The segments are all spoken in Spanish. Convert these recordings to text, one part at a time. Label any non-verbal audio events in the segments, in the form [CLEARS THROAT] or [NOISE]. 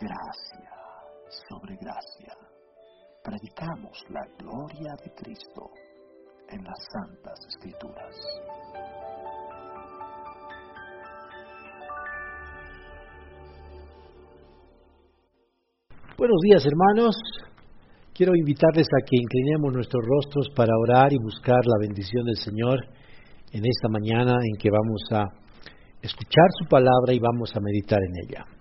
gracia sobre gracia. Predicamos la gloria de Cristo en las Santas Escrituras. Buenos días hermanos. Quiero invitarles a que inclinemos nuestros rostros para orar y buscar la bendición del Señor en esta mañana en que vamos a escuchar su palabra y vamos a meditar en ella.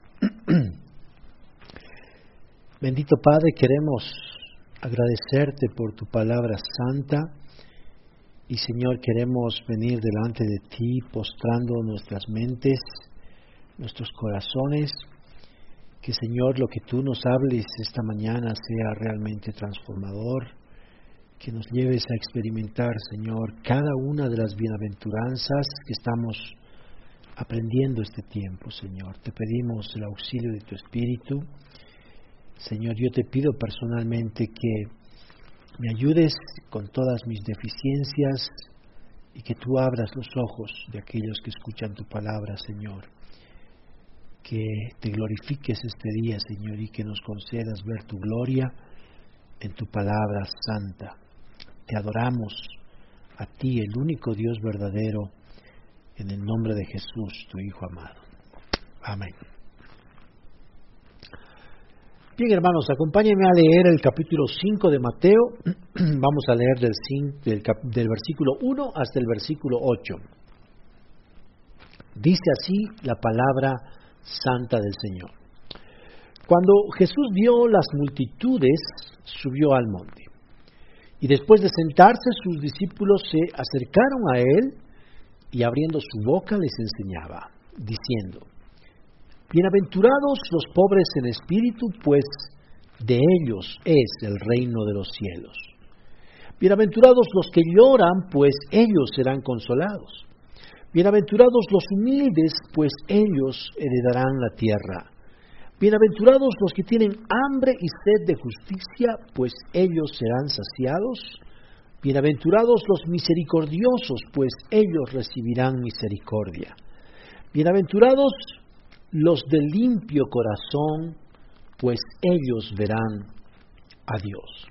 Bendito Padre, queremos agradecerte por tu palabra santa y Señor, queremos venir delante de ti postrando nuestras mentes, nuestros corazones, que Señor, lo que tú nos hables esta mañana sea realmente transformador, que nos lleves a experimentar, Señor, cada una de las bienaventuranzas que estamos aprendiendo este tiempo, Señor. Te pedimos el auxilio de tu Espíritu. Señor, yo te pido personalmente que me ayudes con todas mis deficiencias y que tú abras los ojos de aquellos que escuchan tu palabra, Señor. Que te glorifiques este día, Señor, y que nos concedas ver tu gloria en tu palabra santa. Te adoramos a ti, el único Dios verdadero, en el nombre de Jesús, tu Hijo amado. Amén. Bien, hermanos, acompáñenme a leer el capítulo 5 de Mateo. [CLEARS THROAT] Vamos a leer del, versículo 1 hasta el versículo 8. Dice así la palabra santa del Señor. Cuando Jesús vio las multitudes, subió al monte. Y después de sentarse, sus discípulos se acercaron a él y abriendo su boca les enseñaba, diciendo, Bienaventurados los pobres en espíritu, pues de ellos es el reino de los cielos. Bienaventurados los que lloran, pues ellos serán consolados. Bienaventurados los humildes, pues ellos heredarán la tierra. Bienaventurados los que tienen hambre y sed de justicia, pues ellos serán saciados. Bienaventurados los misericordiosos, pues ellos recibirán misericordia. Bienaventurados los de limpio corazón, pues ellos verán a Dios.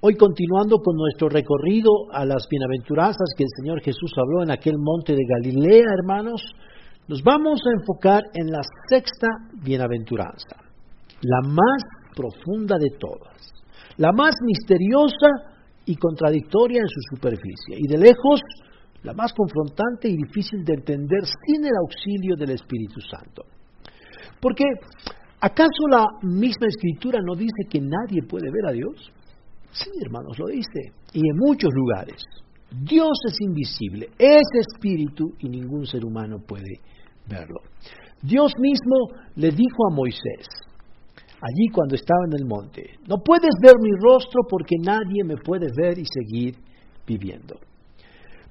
Hoy continuando con nuestro recorrido a las bienaventuranzas que el Señor Jesús habló en aquel monte de Galilea, hermanos, nos vamos a enfocar en la sexta bienaventuranza, la más profunda de todas, la más misteriosa y contradictoria en su superficie, y de lejos la más confrontante y difícil de entender sin el auxilio del Espíritu Santo. Porque, ¿acaso la misma escritura no dice que nadie puede ver a Dios? Sí, hermanos, lo dice, y en muchos lugares. Dios es invisible, es espíritu y ningún ser humano puede verlo. Dios mismo le dijo a Moisés, allí cuando estaba en el monte, no puedes ver mi rostro porque nadie me puede ver y seguir viviendo.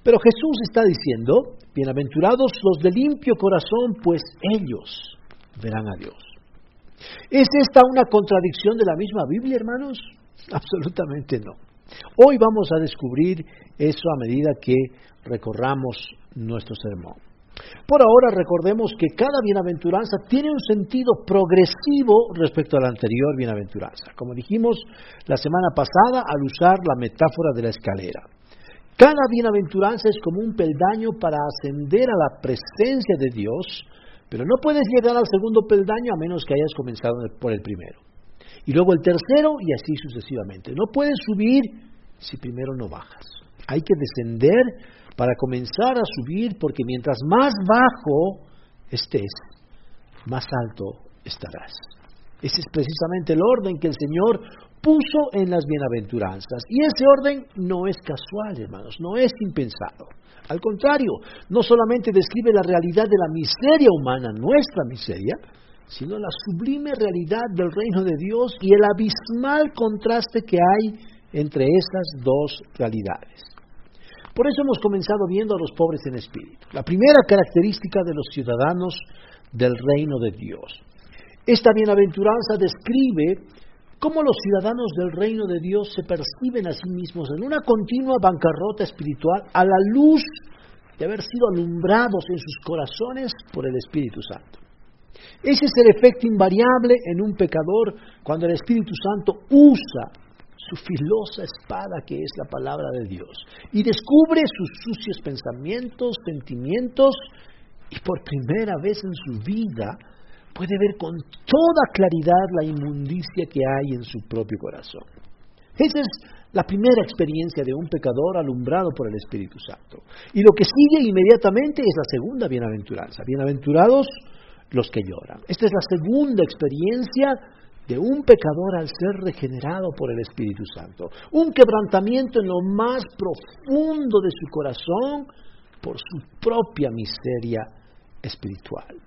Pero Jesús está diciendo, bienaventurados los de limpio corazón, pues ellos verán a Dios. ¿Es esta una contradicción de la misma Biblia, hermanos? [LAUGHS] Absolutamente no. Hoy vamos a descubrir eso a medida que recorramos nuestro sermón. Por ahora recordemos que cada bienaventuranza tiene un sentido progresivo respecto a la anterior bienaventuranza, como dijimos la semana pasada al usar la metáfora de la escalera. Cada bienaventuranza es como un peldaño para ascender a la presencia de Dios, pero no puedes llegar al segundo peldaño a menos que hayas comenzado por el primero. Y luego el tercero y así sucesivamente. No puedes subir si primero no bajas. Hay que descender para comenzar a subir porque mientras más bajo estés, más alto estarás. Ese es precisamente el orden que el Señor puso en las bienaventuranzas. Y ese orden no es casual, hermanos, no es impensado. Al contrario, no solamente describe la realidad de la miseria humana, nuestra miseria, sino la sublime realidad del reino de Dios y el abismal contraste que hay entre esas dos realidades. Por eso hemos comenzado viendo a los pobres en espíritu, la primera característica de los ciudadanos del reino de Dios. Esta bienaventuranza describe cómo los ciudadanos del reino de Dios se perciben a sí mismos en una continua bancarrota espiritual a la luz de haber sido alumbrados en sus corazones por el Espíritu Santo. Ese es el efecto invariable en un pecador cuando el Espíritu Santo usa su filosa espada que es la palabra de Dios y descubre sus sucios pensamientos, sentimientos y por primera vez en su vida puede ver con toda claridad la inmundicia que hay en su propio corazón. Esa es la primera experiencia de un pecador alumbrado por el Espíritu Santo. Y lo que sigue inmediatamente es la segunda bienaventuranza. Bienaventurados los que lloran. Esta es la segunda experiencia de un pecador al ser regenerado por el Espíritu Santo. Un quebrantamiento en lo más profundo de su corazón por su propia miseria espiritual.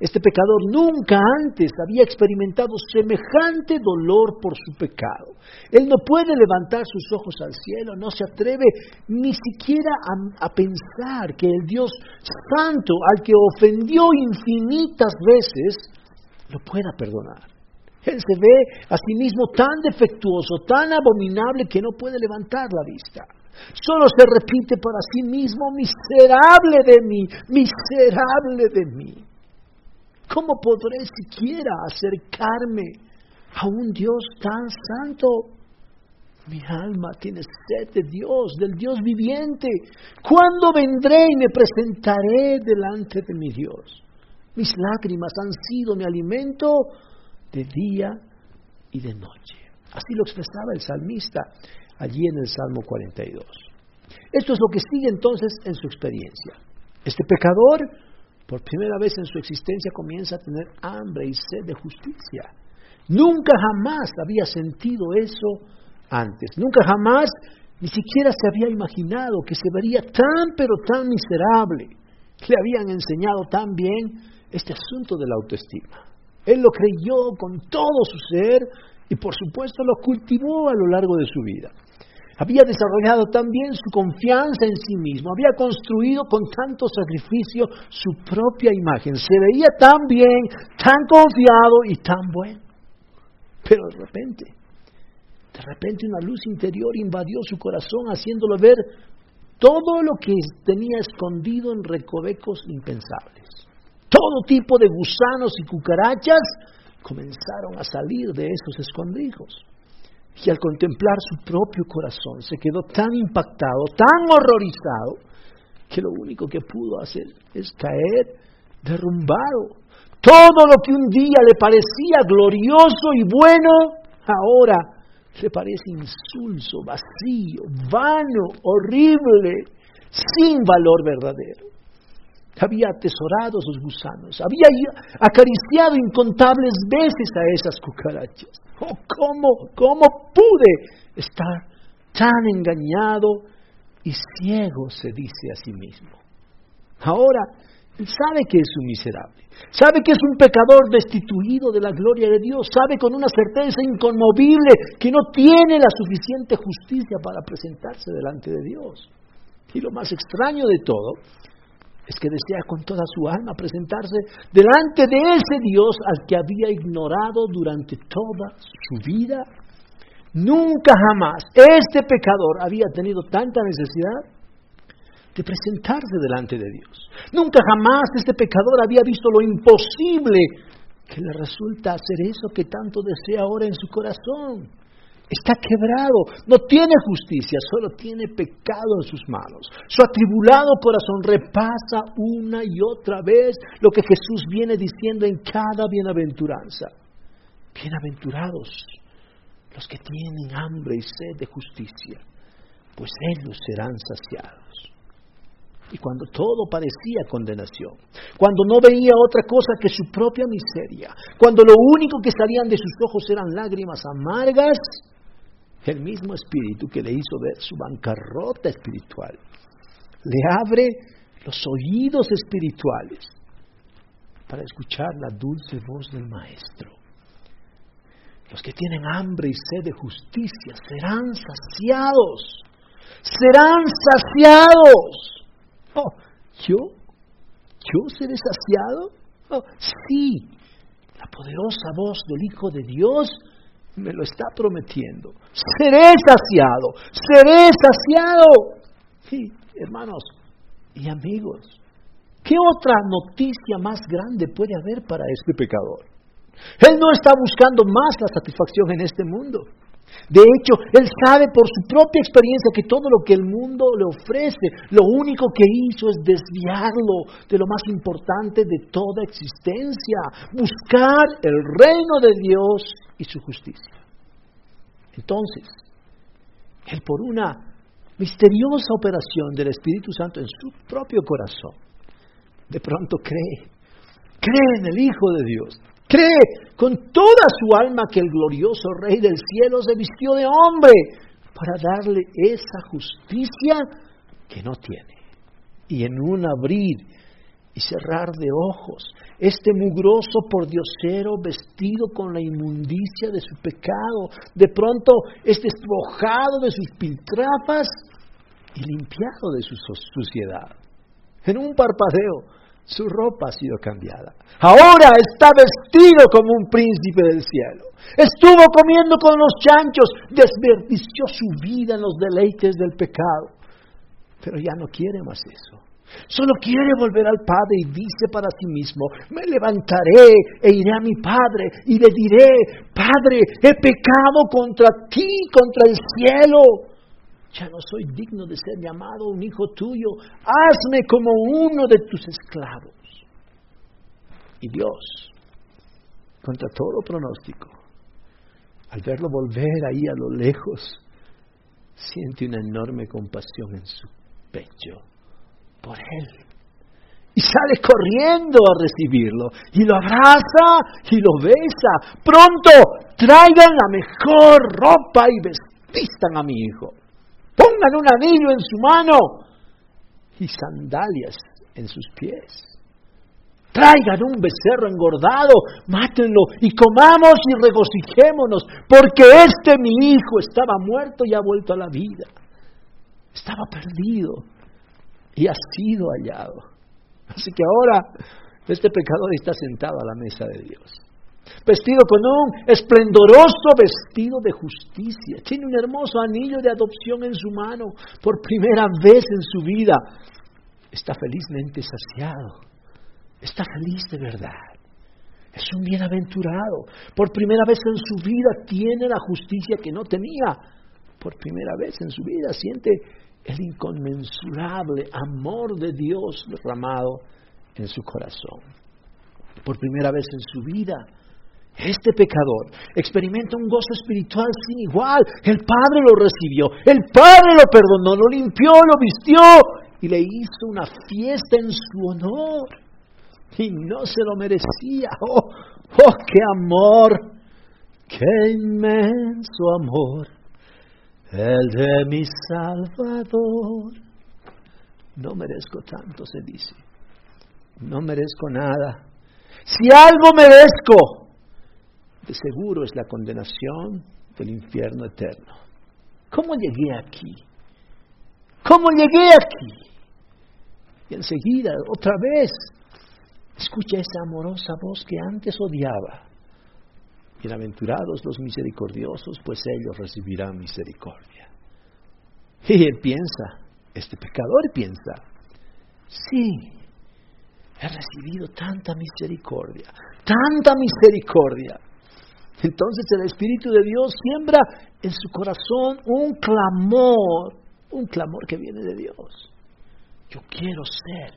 Este pecador nunca antes había experimentado semejante dolor por su pecado. Él no puede levantar sus ojos al cielo, no se atreve ni siquiera a, pensar que el Dios santo al que ofendió infinitas veces lo pueda perdonar. Él se ve a sí mismo tan defectuoso, tan abominable que no puede levantar la vista. Solo se repite para sí mismo, miserable de mí, miserable de mí. ¿Cómo podré siquiera acercarme a un Dios tan santo? Mi alma tiene sed de Dios, del Dios viviente. ¿Cuándo vendré y me presentaré delante de mi Dios? Mis lágrimas han sido mi alimento de día y de noche. Así lo expresaba el salmista allí en el Salmo 42. Esto es lo que sigue entonces en su experiencia. Este pecador por primera vez en su existencia comienza a tener hambre y sed de justicia. Nunca jamás había sentido eso antes. Nunca jamás ni siquiera se había imaginado que se vería tan pero tan miserable. Le habían enseñado tan bien este asunto de la autoestima. Él lo creyó con todo su ser y por supuesto lo cultivó a lo largo de su vida. Había desarrollado también su confianza en sí mismo, había construido con tanto sacrificio su propia imagen, se veía tan bien, tan confiado y tan bueno. Pero de repente, de repente una luz interior invadió su corazón haciéndolo ver todo lo que tenía escondido en recovecos impensables. Todo tipo de gusanos y cucarachas comenzaron a salir de esos escondrijos. Y al contemplar su propio corazón se quedó tan impactado, tan horrorizado, que lo único que pudo hacer es caer derrumbado. Todo lo que un día le parecía glorioso y bueno, ahora le parece insulso, vacío, vano, horrible, sin valor verdadero. Había atesorado sus gusanos, había acariciado incontables veces a esas cucarachas. Oh, ¿cómo, ¿Cómo pude estar tan engañado y ciego? se dice a sí mismo. Ahora, él sabe que es un miserable, sabe que es un pecador destituido de la gloria de Dios, sabe con una certeza inconmovible que no tiene la suficiente justicia para presentarse delante de Dios. Y lo más extraño de todo es que desea con toda su alma presentarse delante de ese Dios al que había ignorado durante toda su vida. Nunca jamás este pecador había tenido tanta necesidad de presentarse delante de Dios. Nunca jamás este pecador había visto lo imposible que le resulta hacer eso que tanto desea ahora en su corazón. Está quebrado, no tiene justicia, solo tiene pecado en sus manos. Su atribulado corazón repasa una y otra vez lo que Jesús viene diciendo en cada bienaventuranza. Bienaventurados los que tienen hambre y sed de justicia, pues ellos serán saciados. Y cuando todo parecía condenación, cuando no veía otra cosa que su propia miseria, cuando lo único que salían de sus ojos eran lágrimas amargas, el mismo espíritu que le hizo ver su bancarrota espiritual, le abre los oídos espirituales para escuchar la dulce voz del Maestro. Los que tienen hambre y sed de justicia serán saciados, serán saciados. Oh, ¿Yo? ¿Yo seré saciado? Oh, sí, la poderosa voz del Hijo de Dios me lo está prometiendo. Seré saciado, seré saciado. Sí, hermanos y amigos, ¿Qué otra noticia más grande puede haber para este pecador? Él no está buscando más la satisfacción en este mundo. De hecho, él sabe por su propia experiencia que todo lo que el mundo le ofrece, lo único que hizo es desviarlo de lo más importante de toda existencia, buscar el reino de Dios y su justicia. Entonces, él por una misteriosa operación del Espíritu Santo en su propio corazón, de pronto cree, cree en el Hijo de Dios, cree con toda su alma que el glorioso Rey del cielo se vistió de hombre para darle esa justicia que no tiene. Y en un abrir y cerrar de ojos, este mugroso pordiosero vestido con la inmundicia de su pecado, de pronto es despojado de sus piltrafas y limpiado de su suciedad. En un parpadeo, su ropa ha sido cambiada. Ahora está vestido como un príncipe del cielo. Estuvo comiendo con los chanchos, desperdició su vida en los deleites del pecado. Pero ya no quiere más eso. Solo quiere volver al Padre y dice para sí mismo, me levantaré e iré a mi Padre y le diré, Padre, he pecado contra ti, contra el cielo ya no soy digno de ser llamado un hijo tuyo, hazme como uno de tus esclavos. Y Dios, contra todo pronóstico, al verlo volver ahí a lo lejos, siente una enorme compasión en su pecho por él. Y sale corriendo a recibirlo. Y lo abraza y lo besa. Pronto, traigan la mejor ropa y vestistan a mi hijo. Pongan un anillo en su mano y sandalias en sus pies. Traigan un becerro engordado, mátenlo y comamos y regocijémonos, porque este mi hijo estaba muerto y ha vuelto a la vida. Estaba perdido y ha sido hallado. Así que ahora este pecador está sentado a la mesa de Dios vestido con un esplendoroso vestido de justicia. Tiene un hermoso anillo de adopción en su mano. Por primera vez en su vida está felizmente saciado. Está feliz de verdad. Es un bienaventurado. Por primera vez en su vida tiene la justicia que no tenía. Por primera vez en su vida siente el inconmensurable amor de Dios derramado en su corazón. Por primera vez en su vida este pecador experimenta un gozo espiritual sin igual. El Padre lo recibió, el Padre lo perdonó, lo limpió, lo vistió y le hizo una fiesta en su honor. Y no se lo merecía. Oh, oh, qué amor, qué inmenso amor, el de mi Salvador. No merezco tanto, se dice. No merezco nada. Si algo merezco, de seguro es la condenación del infierno eterno. ¿Cómo llegué aquí? ¿Cómo llegué aquí? Y enseguida, otra vez, escucha esa amorosa voz que antes odiaba. Bienaventurados los misericordiosos, pues ellos recibirán misericordia. Y él piensa, este pecador piensa, sí, he recibido tanta misericordia, tanta misericordia. Entonces el Espíritu de Dios siembra en su corazón un clamor, un clamor que viene de Dios. Yo quiero ser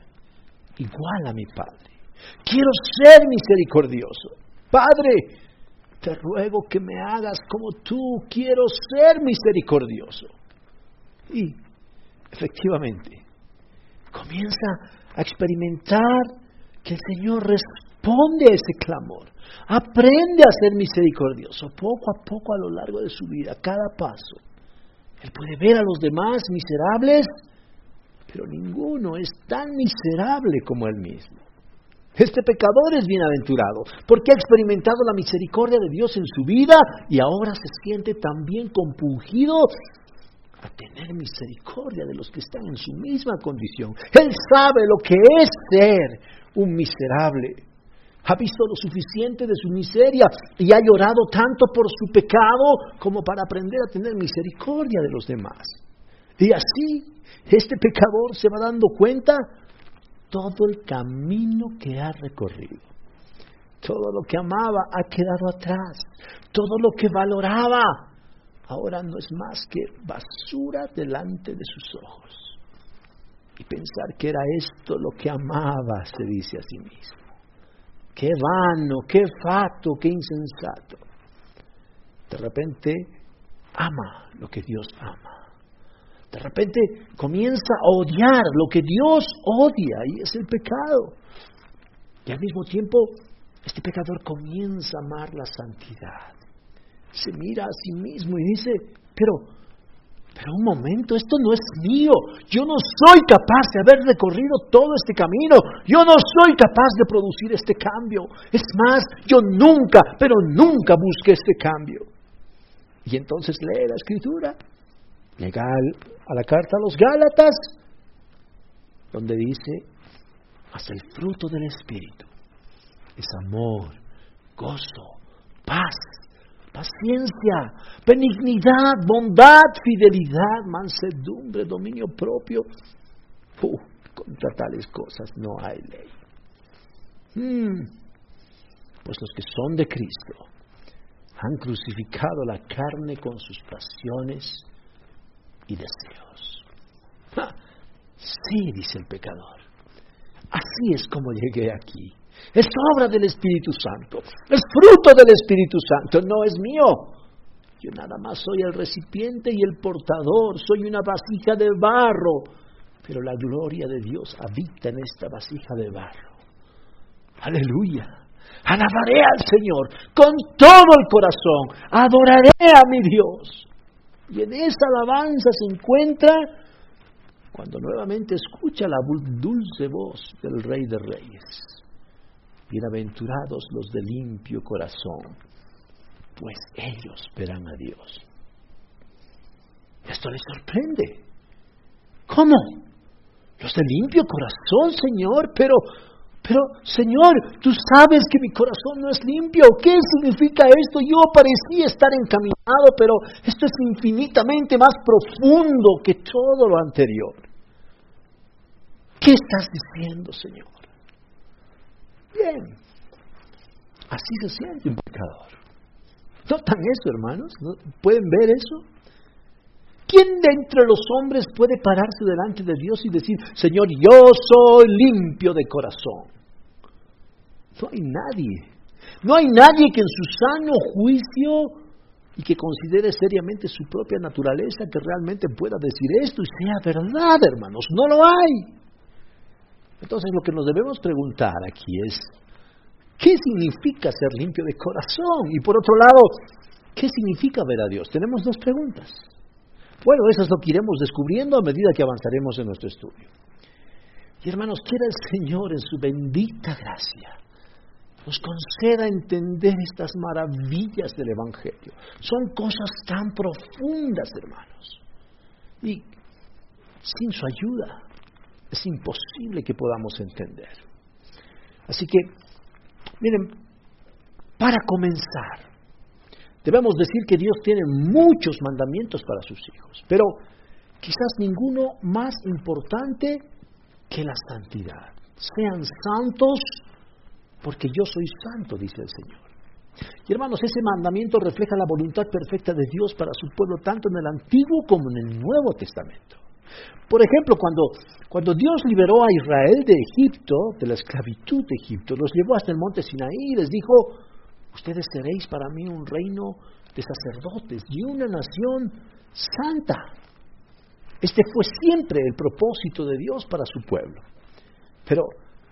igual a mi Padre. Quiero ser misericordioso. Padre, te ruego que me hagas como tú. Quiero ser misericordioso. Y efectivamente, comienza a experimentar que el Señor responde a ese clamor. Aprende a ser misericordioso poco a poco a lo largo de su vida, cada paso. Él puede ver a los demás miserables, pero ninguno es tan miserable como él mismo. Este pecador es bienaventurado porque ha experimentado la misericordia de Dios en su vida y ahora se siente también compungido a tener misericordia de los que están en su misma condición. Él sabe lo que es ser un miserable ha visto lo suficiente de su miseria y ha llorado tanto por su pecado como para aprender a tener misericordia de los demás. Y así este pecador se va dando cuenta todo el camino que ha recorrido. Todo lo que amaba ha quedado atrás. Todo lo que valoraba ahora no es más que basura delante de sus ojos. Y pensar que era esto lo que amaba, se dice a sí mismo. Qué vano, qué fato, qué insensato. De repente ama lo que Dios ama. De repente comienza a odiar lo que Dios odia y es el pecado. Y al mismo tiempo, este pecador comienza a amar la santidad. Se mira a sí mismo y dice, pero, pero un momento, esto no es mío. Yo no soy capaz de haber recorrido todo este camino. Yo no soy capaz de producir este cambio. Es más, yo nunca, pero nunca busqué este cambio. Y entonces lee la escritura legal a la carta a los Gálatas, donde dice, hasta el fruto del Espíritu es amor, gozo, paz, paciencia, benignidad, bondad, fidelidad, mansedumbre, dominio propio. contra tales cosas no hay ley. Hmm. Pues los que son de Cristo han crucificado la carne con sus pasiones y deseos. Sí, dice el pecador. Así es como llegué aquí. Es obra del Espíritu Santo. Es fruto del Espíritu Santo. No es mío. Yo nada más soy el recipiente y el portador. Soy una vasija de barro. Pero la gloria de Dios habita en esta vasija de barro. Aleluya. Alabaré al Señor con todo el corazón. Adoraré a mi Dios. Y en esa alabanza se encuentra cuando nuevamente escucha la dulce voz del Rey de Reyes. Bienaventurados los de limpio corazón, pues ellos verán a Dios. Esto les sorprende. ¿Cómo? Los de limpio corazón, Señor, pero pero, Señor, tú sabes que mi corazón no es limpio. ¿Qué significa esto? Yo parecía estar encaminado, pero esto es infinitamente más profundo que todo lo anterior. ¿Qué estás diciendo, Señor? Bien, así se siente un pecador. ¿Notan eso, hermanos? ¿Pueden ver eso? ¿Quién de entre los hombres puede pararse delante de Dios y decir, Señor, yo soy limpio de corazón? No hay nadie. No hay nadie que en su sano juicio y que considere seriamente su propia naturaleza que realmente pueda decir esto y sea verdad, hermanos. No lo hay. Entonces lo que nos debemos preguntar aquí es, ¿qué significa ser limpio de corazón? Y por otro lado, ¿qué significa ver a Dios? Tenemos dos preguntas. Bueno, eso es lo que iremos descubriendo a medida que avanzaremos en nuestro estudio. Y hermanos, quiera el Señor en su bendita gracia nos conceda entender estas maravillas del Evangelio. Son cosas tan profundas, hermanos. Y sin su ayuda es imposible que podamos entender. Así que, miren, para comenzar, debemos decir que Dios tiene muchos mandamientos para sus hijos, pero quizás ninguno más importante que la santidad. Sean santos porque yo soy santo, dice el Señor. Y hermanos, ese mandamiento refleja la voluntad perfecta de Dios para su pueblo, tanto en el Antiguo como en el Nuevo Testamento. Por ejemplo, cuando, cuando Dios liberó a Israel de Egipto, de la esclavitud de Egipto, los llevó hasta el monte Sinaí y les dijo, ustedes seréis para mí un reino de sacerdotes y una nación santa. Este fue siempre el propósito de Dios para su pueblo. Pero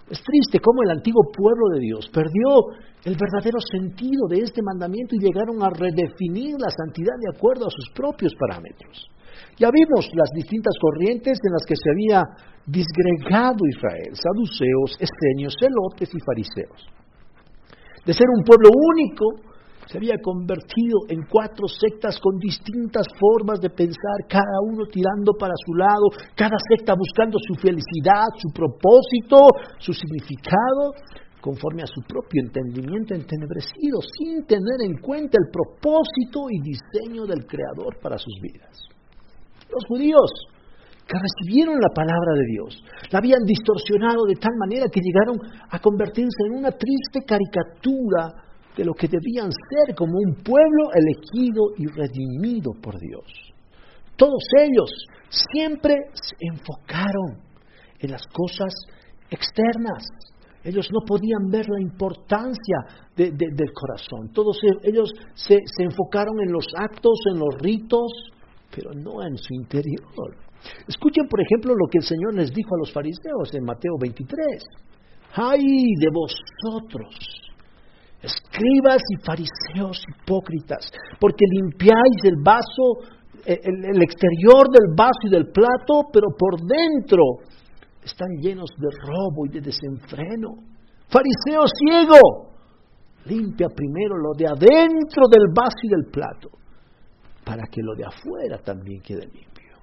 es triste cómo el antiguo pueblo de Dios perdió el verdadero sentido de este mandamiento y llegaron a redefinir la santidad de acuerdo a sus propios parámetros. Ya vimos las distintas corrientes en las que se había disgregado Israel, saduceos, esenios, celotes y fariseos. De ser un pueblo único, se había convertido en cuatro sectas con distintas formas de pensar, cada uno tirando para su lado, cada secta buscando su felicidad, su propósito, su significado, conforme a su propio entendimiento entenebrecido, sin tener en cuenta el propósito y diseño del Creador para sus vidas. Los judíos que recibieron la palabra de Dios, la habían distorsionado de tal manera que llegaron a convertirse en una triste caricatura de lo que debían ser como un pueblo elegido y redimido por Dios. Todos ellos siempre se enfocaron en las cosas externas. Ellos no podían ver la importancia del corazón. Todos ellos se enfocaron en los actos, en los ritos, pero no en su interior. Escuchen, por ejemplo, lo que el Señor les dijo a los fariseos en Mateo 23. ¡Ay de vosotros! escribas y fariseos hipócritas, porque limpiáis el vaso, el, exterior del vaso y del plato, pero por dentro están llenos de robo y de desenfreno. Fariseo ciego, limpia primero lo de adentro del vaso y del plato, para que lo de afuera también quede limpio.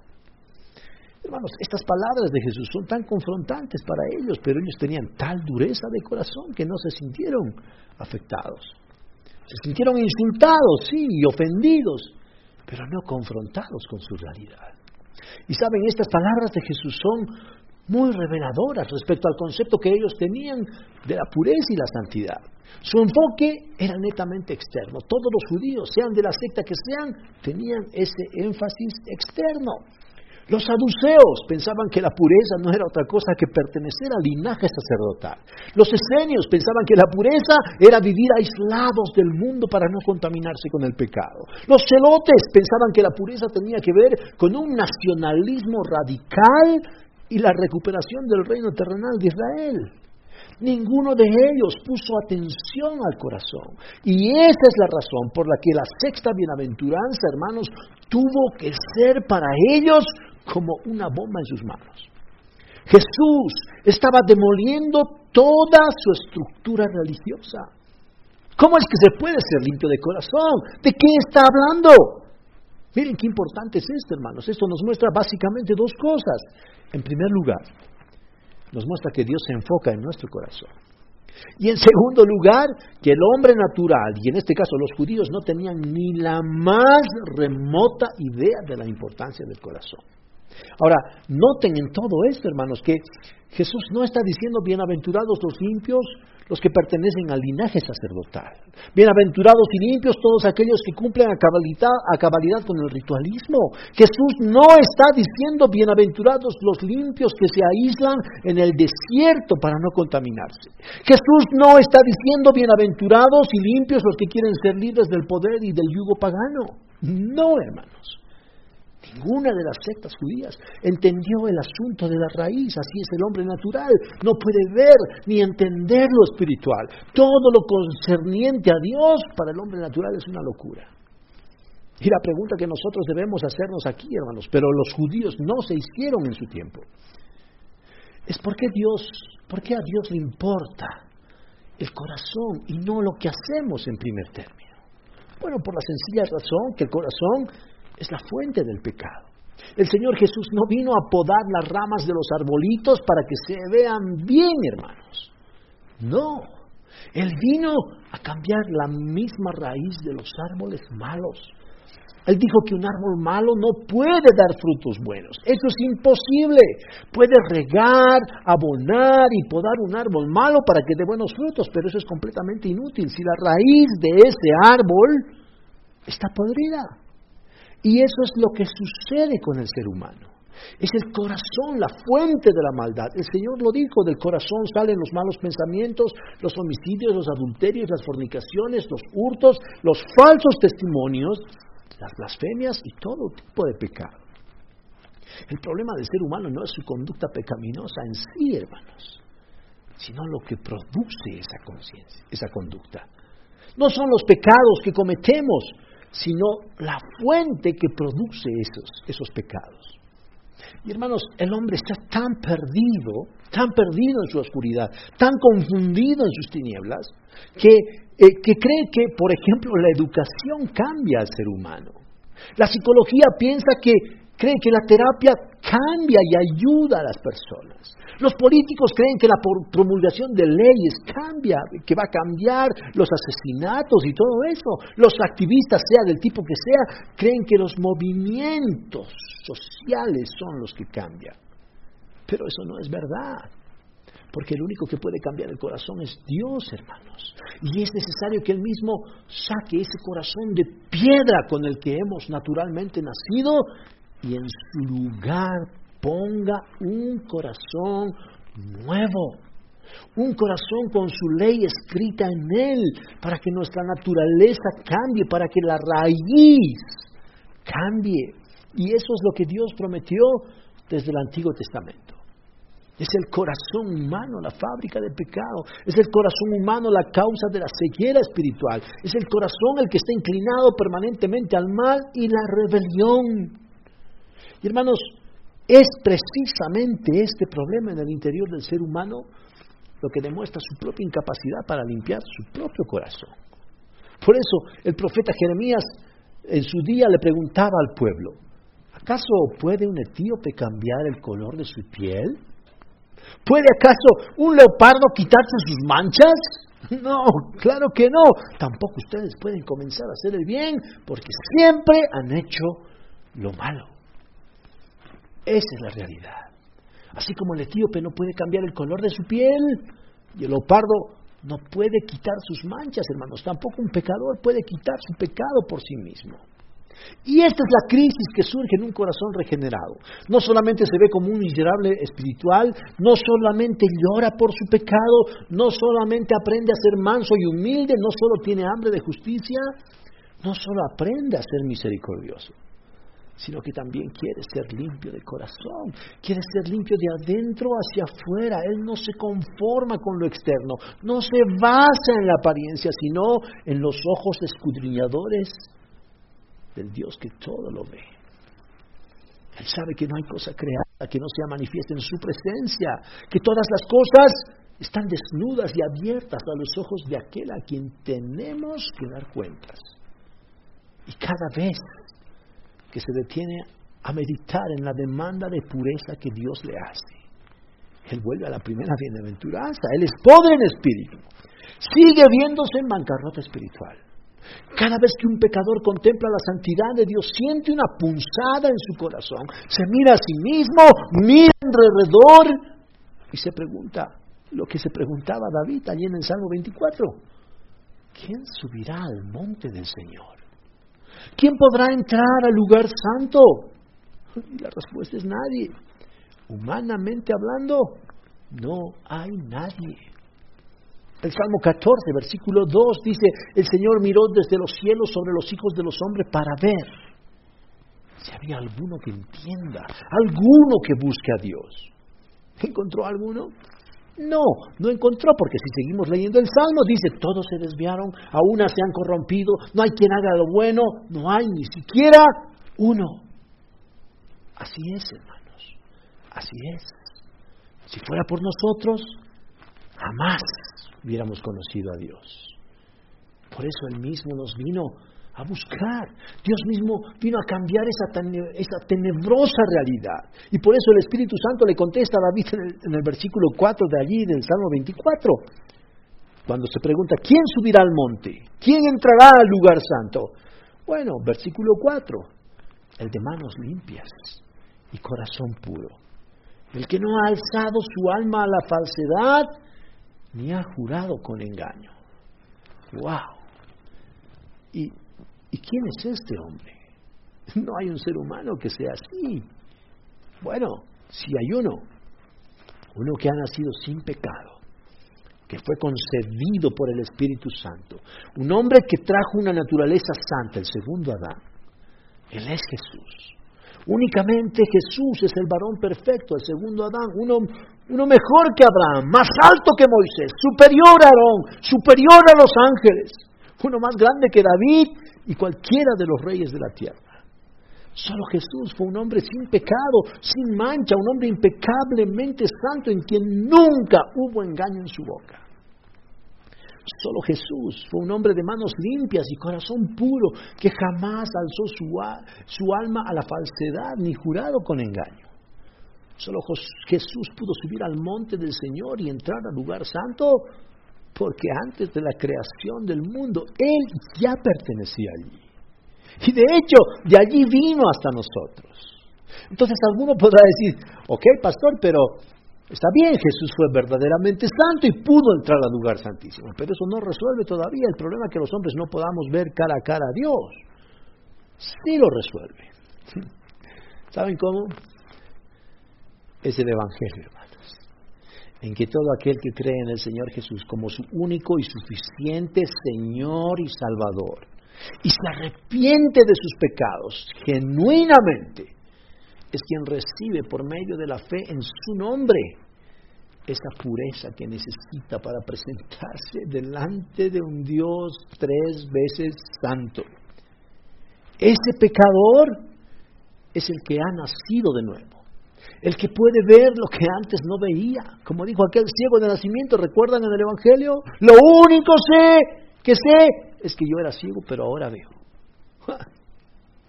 Hermanos, estas palabras de Jesús son tan confrontantes para ellos, pero ellos tenían tal dureza de corazón que no se sintieron afectados. Se sintieron insultados, sí, y ofendidos, pero no confrontados con su realidad. Y saben, estas palabras de Jesús son muy reveladoras respecto al concepto que ellos tenían de la pureza y la santidad. Su enfoque era netamente externo. Todos los judíos, sean de la secta que sean, tenían ese énfasis externo. Los saduceos pensaban que la pureza no era otra cosa que pertenecer al linaje sacerdotal. Los esenios pensaban que la pureza era vivir aislados del mundo para no contaminarse con el pecado. Los celotes pensaban que la pureza tenía que ver con un nacionalismo radical y la recuperación del reino terrenal de Israel. Ninguno de ellos puso atención al corazón. Y esa es la razón por la que la sexta bienaventuranza, hermanos, tuvo que ser para ellos como una bomba en sus manos. Jesús estaba demoliendo toda su estructura religiosa. ¿Cómo es que se puede ser limpio de corazón? ¿De qué está hablando? Miren qué importante es esto, hermanos. Esto nos muestra básicamente dos cosas. En primer lugar, nos muestra que Dios se enfoca en nuestro corazón. Y en segundo lugar, que el hombre natural, y en este caso los judíos, no tenían ni la más remota idea de la importancia del corazón. Ahora, noten en todo esto, hermanos, que Jesús no está diciendo bienaventurados los limpios, los que pertenecen al linaje sacerdotal. Bienaventurados y limpios todos aquellos que cumplen a cabalidad, con el ritualismo. Jesús no está diciendo bienaventurados los limpios que se aíslan en el desierto para no contaminarse. Jesús no está diciendo bienaventurados y limpios los que quieren ser libres del poder y del yugo pagano. No, hermanos. Ninguna de las sectas judías entendió el asunto de la raíz, así es el hombre natural, no puede ver ni entender lo espiritual. Todo lo concerniente a Dios para el hombre natural es una locura. Y la pregunta que nosotros debemos hacernos aquí, hermanos, pero los judíos no se hicieron en su tiempo, es por qué Dios, por qué a Dios le importa el corazón y no lo que hacemos en primer término. Bueno, por la sencilla razón que el corazón es la fuente del pecado. El Señor Jesús no vino a podar las ramas de los arbolitos para que se vean bien, hermanos. No, Él vino a cambiar la misma raíz de los árboles malos. Él dijo que un árbol malo no puede dar frutos buenos. Eso es imposible. Puede regar, abonar y podar un árbol malo para que dé buenos frutos, pero eso es completamente inútil si la raíz de ese árbol está podrida. Y eso es lo que sucede con el ser humano. Es el corazón la fuente de la maldad. El Señor lo dijo, del corazón salen los malos pensamientos, los homicidios, los adulterios, las fornicaciones, los hurtos, los falsos testimonios, las blasfemias y todo tipo de pecado. El problema del ser humano no es su conducta pecaminosa en sí, hermanos, sino lo que produce esa conciencia, esa conducta. No son los pecados que cometemos, sino la fuente que produce esos, esos pecados. Y hermanos, el hombre está tan perdido, tan perdido en su oscuridad, tan confundido en sus tinieblas, que, eh, que cree que, por ejemplo, la educación cambia al ser humano. La psicología piensa que, cree que la terapia cambia y ayuda a las personas. Los políticos creen que la promulgación de leyes cambia, que va a cambiar los asesinatos y todo eso. Los activistas, sea del tipo que sea, creen que los movimientos sociales son los que cambian. Pero eso no es verdad. Porque el único que puede cambiar el corazón es Dios, hermanos. Y es necesario que Él mismo saque ese corazón de piedra con el que hemos naturalmente nacido y en su lugar ponga un corazón nuevo. Un corazón con su ley escrita en él, para que nuestra naturaleza cambie, para que la raíz cambie. Y eso es lo que Dios prometió desde el Antiguo Testamento. Es el corazón humano la fábrica del pecado. Es el corazón humano la causa de la ceguera espiritual. Es el corazón el que está inclinado permanentemente al mal y la rebelión. Y hermanos, es precisamente este problema en el interior del ser humano lo que demuestra su propia incapacidad para limpiar su propio corazón. Por eso el profeta Jeremías en su día le preguntaba al pueblo, ¿acaso puede un etíope cambiar el color de su piel? ¿Puede acaso un leopardo quitarse sus manchas? [LAUGHS] No, claro que no. Tampoco ustedes pueden comenzar a hacer el bien porque siempre han hecho lo malo. Esa es la realidad. Así como el etíope no puede cambiar el color de su piel y el leopardo no puede quitar sus manchas, hermanos. Tampoco un pecador puede quitar su pecado por sí mismo. Y esta es la crisis que surge en un corazón regenerado. No solamente se ve como un miserable espiritual, no solamente llora por su pecado, no solamente aprende a ser manso y humilde, no solo tiene hambre de justicia, no solo aprende a ser misericordioso, sino que también quiere ser limpio de corazón, quiere ser limpio de adentro hacia afuera. Él no se conforma con lo externo, no se basa en la apariencia, sino en los ojos escudriñadores del Dios que todo lo ve. Él sabe que no hay cosa creada que no sea manifiesta en su presencia, que todas las cosas están desnudas y abiertas a los ojos de aquel a quien tenemos que dar cuentas. Y cada vez que se detiene a meditar en la demanda de pureza que Dios le hace. Él vuelve a la primera bienaventuranza. Él es pobre en espíritu. Sigue viéndose en bancarrota espiritual. Cada vez que un pecador contempla la santidad de Dios, siente una punzada en su corazón. Se mira a sí mismo, mira alrededor y se pregunta lo que se preguntaba David allí en el Salmo 24. ¿Quién subirá al monte del Señor? ¿Quién podrá entrar al lugar santo? La respuesta es nadie. Humanamente hablando, no hay nadie. El Salmo 14, versículo 2 dice, el Señor miró desde los cielos sobre los hijos de los hombres para ver si había alguno que entienda, alguno que busque a Dios. ¿Encontró alguno? No, no encontró, porque si seguimos leyendo el Salmo, dice, todos se desviaron, a una se han corrompido, no hay quien haga lo bueno, no hay ni siquiera uno. Así es, hermanos, así es. Si fuera por nosotros, jamás hubiéramos conocido a Dios. Por eso Él mismo nos vino a buscar. Dios mismo vino a cambiar esa, esa tenebrosa realidad. Y por eso el Espíritu Santo le contesta a David en el, en el versículo 4 de allí, del Salmo 24. Cuando se pregunta, ¿quién subirá al monte? ¿Quién entrará al lugar santo? Bueno, versículo 4, el de manos limpias y corazón puro. El que no ha alzado su alma a la falsedad, ni ha jurado con engaño. ¡Wow! Y ¿Y quién es este hombre? No hay un ser humano que sea así. Bueno, si hay uno, uno que ha nacido sin pecado, que fue concebido por el Espíritu Santo, un hombre que trajo una naturaleza santa, el segundo Adán. Él es Jesús. Únicamente Jesús es el varón perfecto, el segundo Adán, uno, uno mejor que Abraham, más alto que Moisés, superior a Aarón, superior a los ángeles, uno más grande que David y cualquiera de los reyes de la tierra. Solo Jesús fue un hombre sin pecado, sin mancha, un hombre impecablemente santo en quien nunca hubo engaño en su boca. Solo Jesús fue un hombre de manos limpias y corazón puro que jamás alzó su, su alma a la falsedad ni jurado con engaño. Solo Jesús pudo subir al monte del Señor y entrar al lugar santo porque antes de la creación del mundo Él ya pertenecía allí. Y de hecho, de allí vino hasta nosotros. Entonces alguno podrá decir, ok, pastor, pero está bien, Jesús fue verdaderamente santo y pudo entrar al lugar santísimo, pero eso no resuelve todavía el problema que los hombres no podamos ver cara a cara a Dios. Sí lo resuelve. [LAUGHS] ¿Saben cómo? Es el Evangelio. En que todo aquel que cree en el Señor Jesús como su único y suficiente Señor y Salvador, y se arrepiente de sus pecados genuinamente, es quien recibe por medio de la fe en su nombre esa pureza que necesita para presentarse delante de un Dios tres veces santo. Ese pecador es el que ha nacido de nuevo, el que puede ver lo que antes no veía. Como dijo aquel ciego de nacimiento, ¿recuerdan en el Evangelio? Lo único sé que sé es que yo era ciego, pero ahora veo.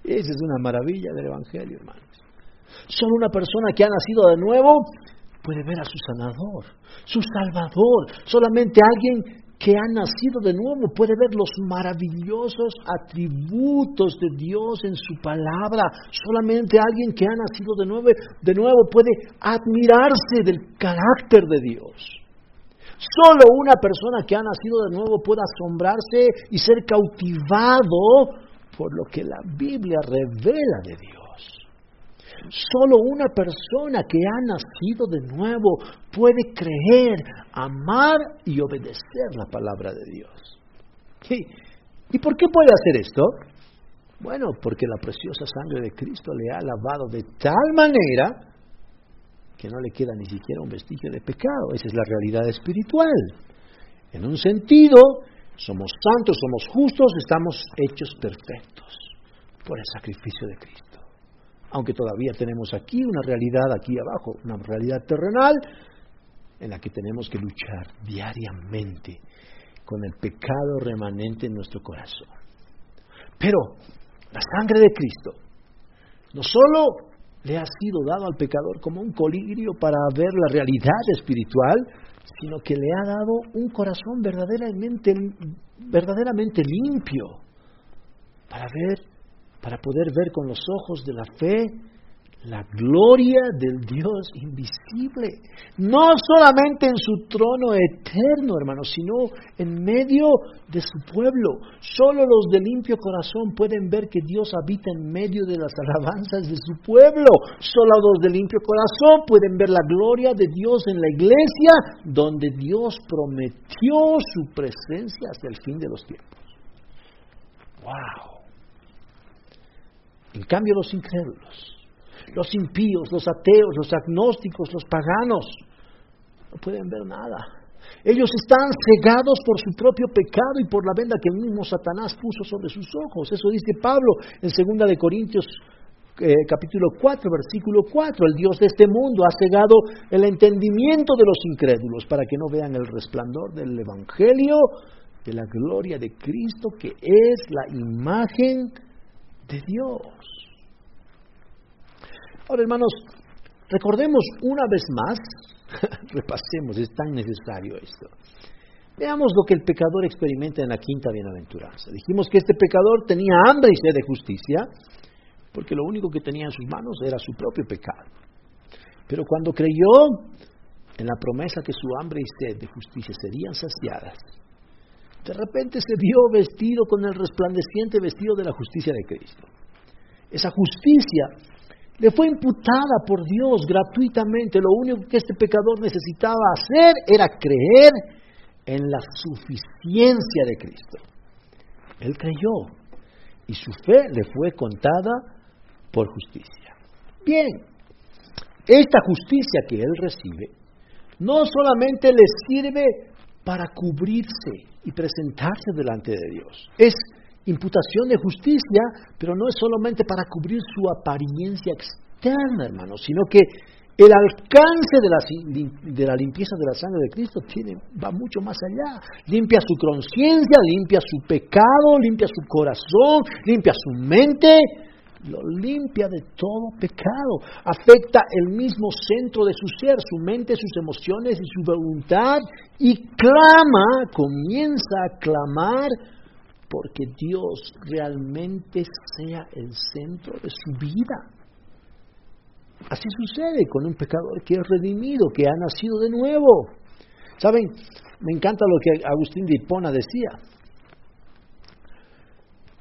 Esa es una maravilla del Evangelio, hermanos. Solo una persona que ha nacido de nuevo puede ver a su sanador, su salvador. Solamente alguien que ha nacido de nuevo puede ver los maravillosos atributos de Dios en su palabra. Solamente alguien que ha nacido de nuevo, de nuevo puede admirarse del carácter de Dios. Solo una persona que ha nacido de nuevo puede asombrarse y ser cautivado por lo que la Biblia revela de Dios. Solo una persona que ha nacido de nuevo puede creer, amar y obedecer la palabra de Dios. ¿Y por qué puede hacer esto? Bueno, porque la preciosa sangre de Cristo le ha lavado de tal manera que no le queda ni siquiera un vestigio de pecado. Esa es la realidad espiritual. En un sentido, somos santos, somos justos, estamos hechos perfectos por el sacrificio de Cristo. Aunque todavía tenemos aquí una realidad aquí abajo, una realidad terrenal en la que tenemos que luchar diariamente con el pecado remanente en nuestro corazón. Pero la sangre de Cristo no solo le ha sido dado al pecador como un colibrio para ver la realidad espiritual, sino que le ha dado un corazón verdaderamente, verdaderamente limpio para ver, para poder ver con los ojos de la fe la gloria del Dios invisible, no solamente en su trono eterno, hermanos, sino en medio de su pueblo. Solo los de limpio corazón pueden ver que Dios habita en medio de las alabanzas de su pueblo. Solo los de limpio corazón pueden ver la gloria de Dios en la iglesia, donde Dios prometió su presencia hasta el fin de los tiempos. ¡Wow! En cambio, los incrédulos los impíos, los ateos, los agnósticos, los paganos, no pueden ver nada. Ellos están cegados por su propio pecado y por la venda que el mismo Satanás puso sobre sus ojos. Eso dice Pablo en 2 de Corintios eh, capítulo 4, versículo 4. El Dios de este mundo ha cegado el entendimiento de los incrédulos para que no vean el resplandor del Evangelio de la gloria de Cristo, que es la imagen de Dios. Ahora, hermanos, recordemos una vez más, [LAUGHS] repasemos, es tan necesario esto. Veamos lo que el pecador experimenta en la quinta bienaventuranza. Dijimos que este pecador tenía hambre y sed de justicia, porque lo único que tenía en sus manos era su propio pecado. Pero cuando creyó en la promesa que su hambre y sed de justicia serían saciadas, de repente se vio vestido con el resplandeciente vestido de la justicia de Cristo. Esa justicia le fue imputada por Dios gratuitamente. Lo único que este pecador necesitaba hacer era creer en la suficiencia de Cristo. Él creyó y su fe le fue contada por justicia. Bien, esta justicia que él recibe no solamente le sirve para cubrirse y presentarse delante de Dios, es imputación de justicia, pero no es solamente para cubrir su apariencia externa, hermano, sino que el alcance de la, de la, limpieza de la sangre de Cristo tiene, va mucho más allá. Limpia su conciencia, limpia su pecado, limpia su corazón, limpia su mente, lo limpia de todo pecado, afecta el mismo centro de su ser, su mente, sus emociones y su voluntad, y clama, comienza a clamar porque Dios realmente sea el centro de su vida. Así sucede con un pecador que es redimido, que ha nacido de nuevo. ¿Saben? Me encanta lo que Agustín de Hipona decía.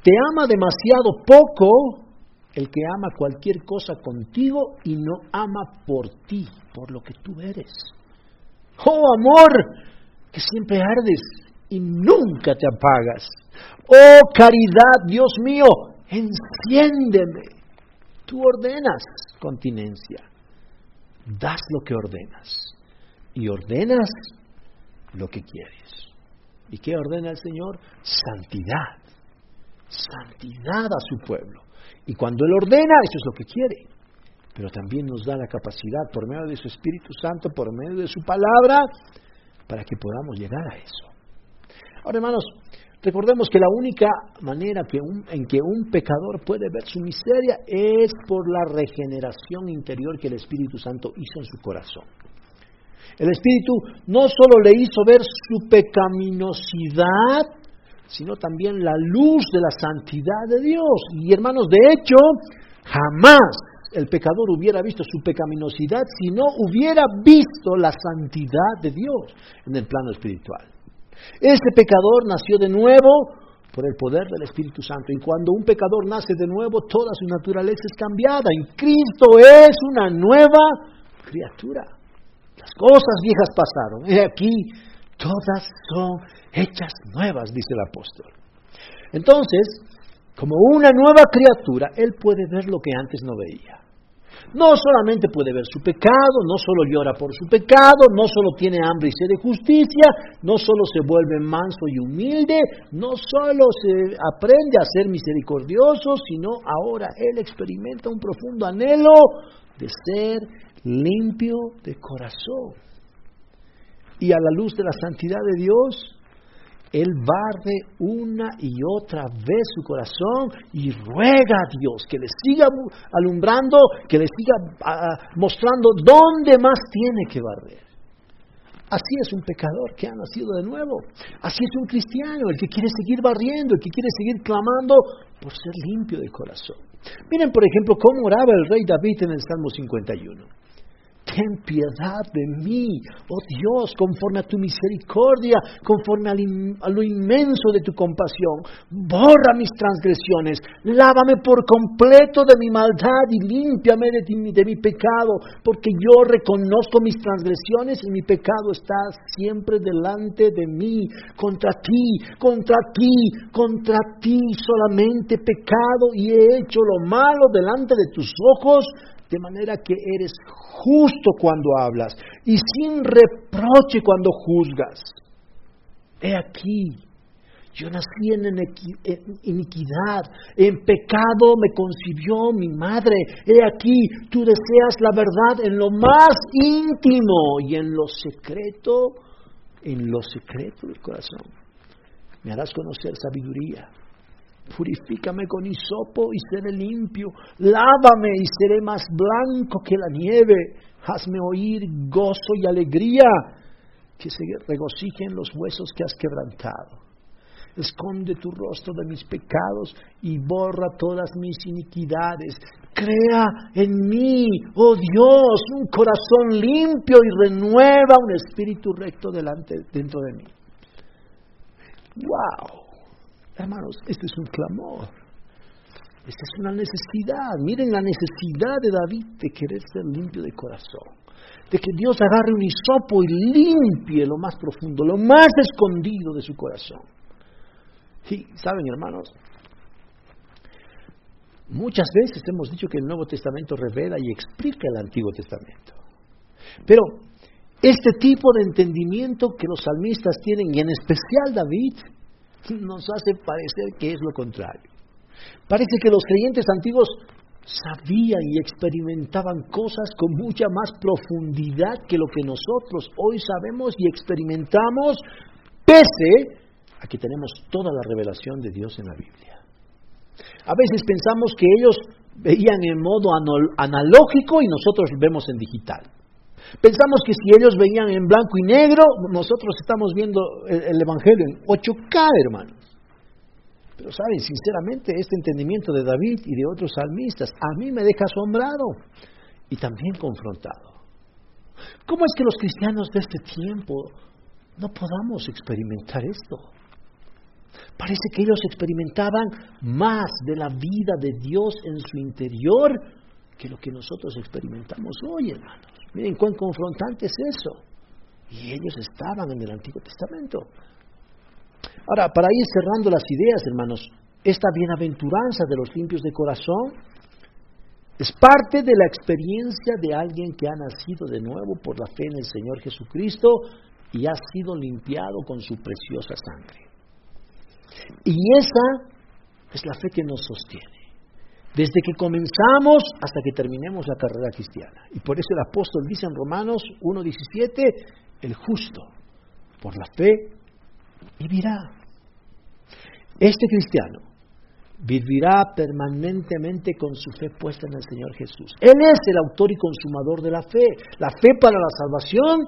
Te ama demasiado poco el que ama cualquier cosa contigo y no ama por ti, por lo que tú eres. Oh amor, que siempre ardes y nunca te apagas. Oh caridad, Dios mío, enciéndeme. Tú ordenas continencia, das lo que ordenas y ordenas lo que quieres. ¿Y qué ordena el Señor? Santidad. Santidad a su pueblo. Y cuando Él ordena, eso es lo que quiere. Pero también nos da la capacidad, por medio de su Espíritu Santo, por medio de su palabra, para que podamos llegar a eso. Ahora, hermanos, recordemos que la única manera en que un pecador puede ver su miseria es por la regeneración interior que el Espíritu Santo hizo en su corazón. El Espíritu no solo le hizo ver su pecaminosidad, sino también la luz de la santidad de Dios. Y hermanos, de hecho, jamás el pecador hubiera visto su pecaminosidad si no hubiera visto la santidad de Dios en el plano espiritual. Ese pecador nació de nuevo por el poder del Espíritu Santo. Y cuando un pecador nace de nuevo, toda su naturaleza es cambiada. En Cristo es una nueva criatura. Las cosas viejas pasaron. He aquí, todas son hechas nuevas, dice el apóstol. Entonces, como una nueva criatura, él puede ver lo que antes no veía. No solamente puede ver su pecado, no solo llora por su pecado, no solo tiene hambre y sed de justicia, no solo se vuelve manso y humilde, no solo se aprende a ser misericordioso, sino ahora él experimenta un profundo anhelo de ser limpio de corazón. Y a la luz de la santidad de Dios, Él barre una y otra vez su corazón y ruega a Dios que le siga alumbrando, que le siga mostrando dónde más tiene que barrer. Así es un pecador que ha nacido de nuevo. Así es un cristiano, el que quiere seguir barriendo, el que quiere seguir clamando por ser limpio de corazón. Miren, por ejemplo, cómo oraba el rey David en el Salmo 51 ten piedad de mí, oh Dios, conforme a tu misericordia, conforme a lo inmenso de tu compasión. Borra mis transgresiones, lávame por completo de mi maldad y límpiame de, de mi pecado, porque yo reconozco mis transgresiones y mi pecado está siempre delante de mí. Contra ti, contra ti, contra ti solamente pecado y he hecho lo malo delante de tus ojos de manera que eres justo cuando hablas y sin reproche cuando juzgas. He aquí, yo nací en iniquidad, en pecado me concibió mi madre. He aquí, tú deseas la verdad en lo más íntimo y en lo secreto, en lo secreto del corazón. Me harás conocer sabiduría Purifícame con hisopo y seré limpio. Lávame y seré más blanco que la nieve. Hazme oír gozo y alegría, que se regocijen los huesos que has quebrantado. Esconde tu rostro de mis pecados y borra todas mis iniquidades. Crea en mí, oh Dios, un corazón limpio y renueva un espíritu recto delante, dentro de mí. ¡Wow! Hermanos, este es un clamor. Esta es una necesidad. Miren la necesidad de David de querer ser limpio de corazón. De que Dios agarre un hisopo y limpie lo más profundo, lo más escondido de su corazón. Sí, saben, hermanos, muchas veces hemos dicho que el Nuevo Testamento revela y explica el Antiguo Testamento. Pero este tipo de entendimiento que los salmistas tienen, y en especial David, nos hace parecer que es lo contrario. Parece que los creyentes antiguos sabían y experimentaban cosas con mucha más profundidad que lo que nosotros hoy sabemos y experimentamos, pese a que tenemos toda la revelación de Dios en la Biblia. A veces pensamos que ellos veían en modo analógico y nosotros vemos en digital. Pensamos que si ellos veían en blanco y negro, nosotros estamos viendo el, Evangelio en 8K, hermanos. Pero saben, sinceramente, este entendimiento de David y de otros salmistas a mí me deja asombrado y también confrontado. ¿Cómo es que los cristianos de este tiempo no podamos experimentar esto? Parece que ellos experimentaban más de la vida de Dios en su interior que lo que nosotros experimentamos hoy, hermanos. Miren cuán confrontante es eso. Y ellos estaban en el Antiguo Testamento. Ahora, para ir cerrando las ideas, hermanos, esta bienaventuranza de los limpios de corazón es parte de la experiencia de alguien que ha nacido de nuevo por la fe en el Señor Jesucristo y ha sido limpiado con su preciosa sangre. Y esa es la fe que nos sostiene. Desde que comenzamos hasta que terminemos la carrera cristiana. Y por eso el apóstol dice en Romanos 1.17, el justo, por la fe, vivirá. Este cristiano vivirá permanentemente con su fe puesta en el Señor Jesús. Él es el autor y consumador de la fe. La fe para la salvación,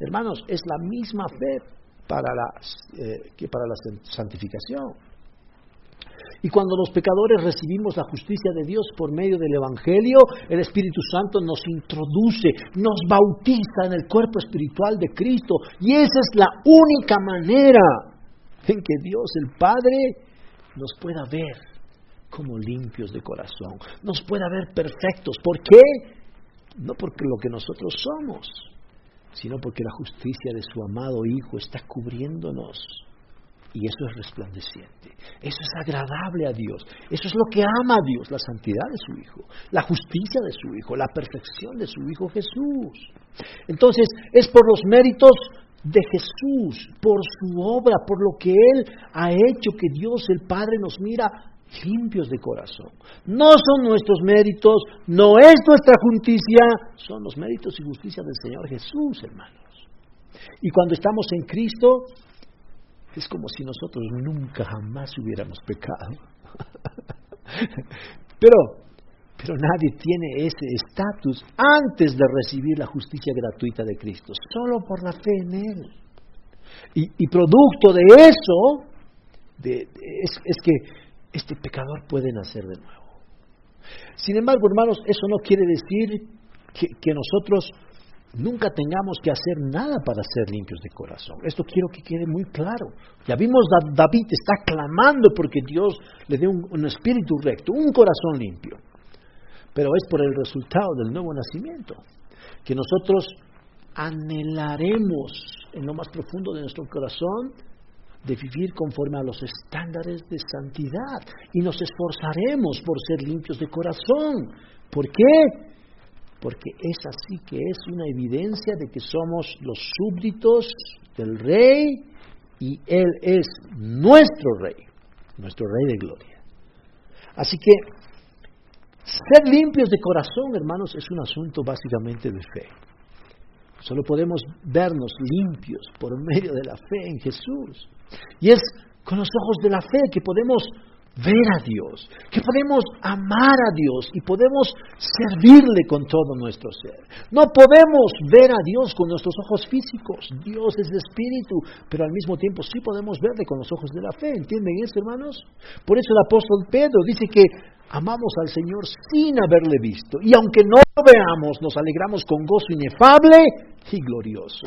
hermanos, es la misma fe para la, eh, que para la santificación. Y cuando los pecadores recibimos la justicia de Dios por medio del Evangelio, el Espíritu Santo nos introduce, nos bautiza en el cuerpo espiritual de Cristo. Y esa es la única manera en que Dios el Padre nos pueda ver como limpios de corazón, nos pueda ver perfectos. ¿Por qué? No porque lo que nosotros somos, sino porque la justicia de su amado Hijo está cubriéndonos. Y eso es resplandeciente, eso es agradable a Dios, eso es lo que ama a Dios, la santidad de su Hijo, la justicia de su Hijo, la perfección de su Hijo Jesús. Entonces, es por los méritos de Jesús, por su obra, por lo que Él ha hecho, que Dios el Padre nos mira limpios de corazón. No son nuestros méritos, no es nuestra justicia, son los méritos y justicia del Señor Jesús, hermanos. Y cuando estamos en Cristo, es como si nosotros nunca jamás hubiéramos pecado. [LAUGHS] pero, pero nadie tiene ese estatus antes de recibir la justicia gratuita de Cristo, solo por la fe en Él. Y, producto de eso, es que este pecador puede nacer de nuevo. Sin embargo, hermanos, eso no quiere decir que, nosotros nunca tengamos que hacer nada para ser limpios de corazón. Esto quiero que quede muy claro. Ya vimos, David está clamando porque Dios le dé un, espíritu recto, un corazón limpio. Pero es por el resultado del nuevo nacimiento que nosotros anhelaremos en lo más profundo de nuestro corazón de vivir conforme a los estándares de santidad y nos esforzaremos por ser limpios de corazón. ¿Por qué? Porque es así que es una evidencia de que somos los súbditos del Rey y Él es nuestro Rey, nuestro Rey de gloria. Así que ser limpios de corazón, hermanos, es un asunto básicamente de fe. Solo podemos vernos limpios por medio de la fe en Jesús. Y es con los ojos de la fe que podemos ver a Dios, que podemos amar a Dios y podemos servirle con todo nuestro ser. No podemos ver a Dios con nuestros ojos físicos, Dios es espíritu, pero al mismo tiempo sí podemos verle con los ojos de la fe, ¿entienden eso hermanos? Por eso el apóstol Pedro dice que amamos al Señor sin haberle visto y aunque no lo veamos nos alegramos con gozo inefable y glorioso.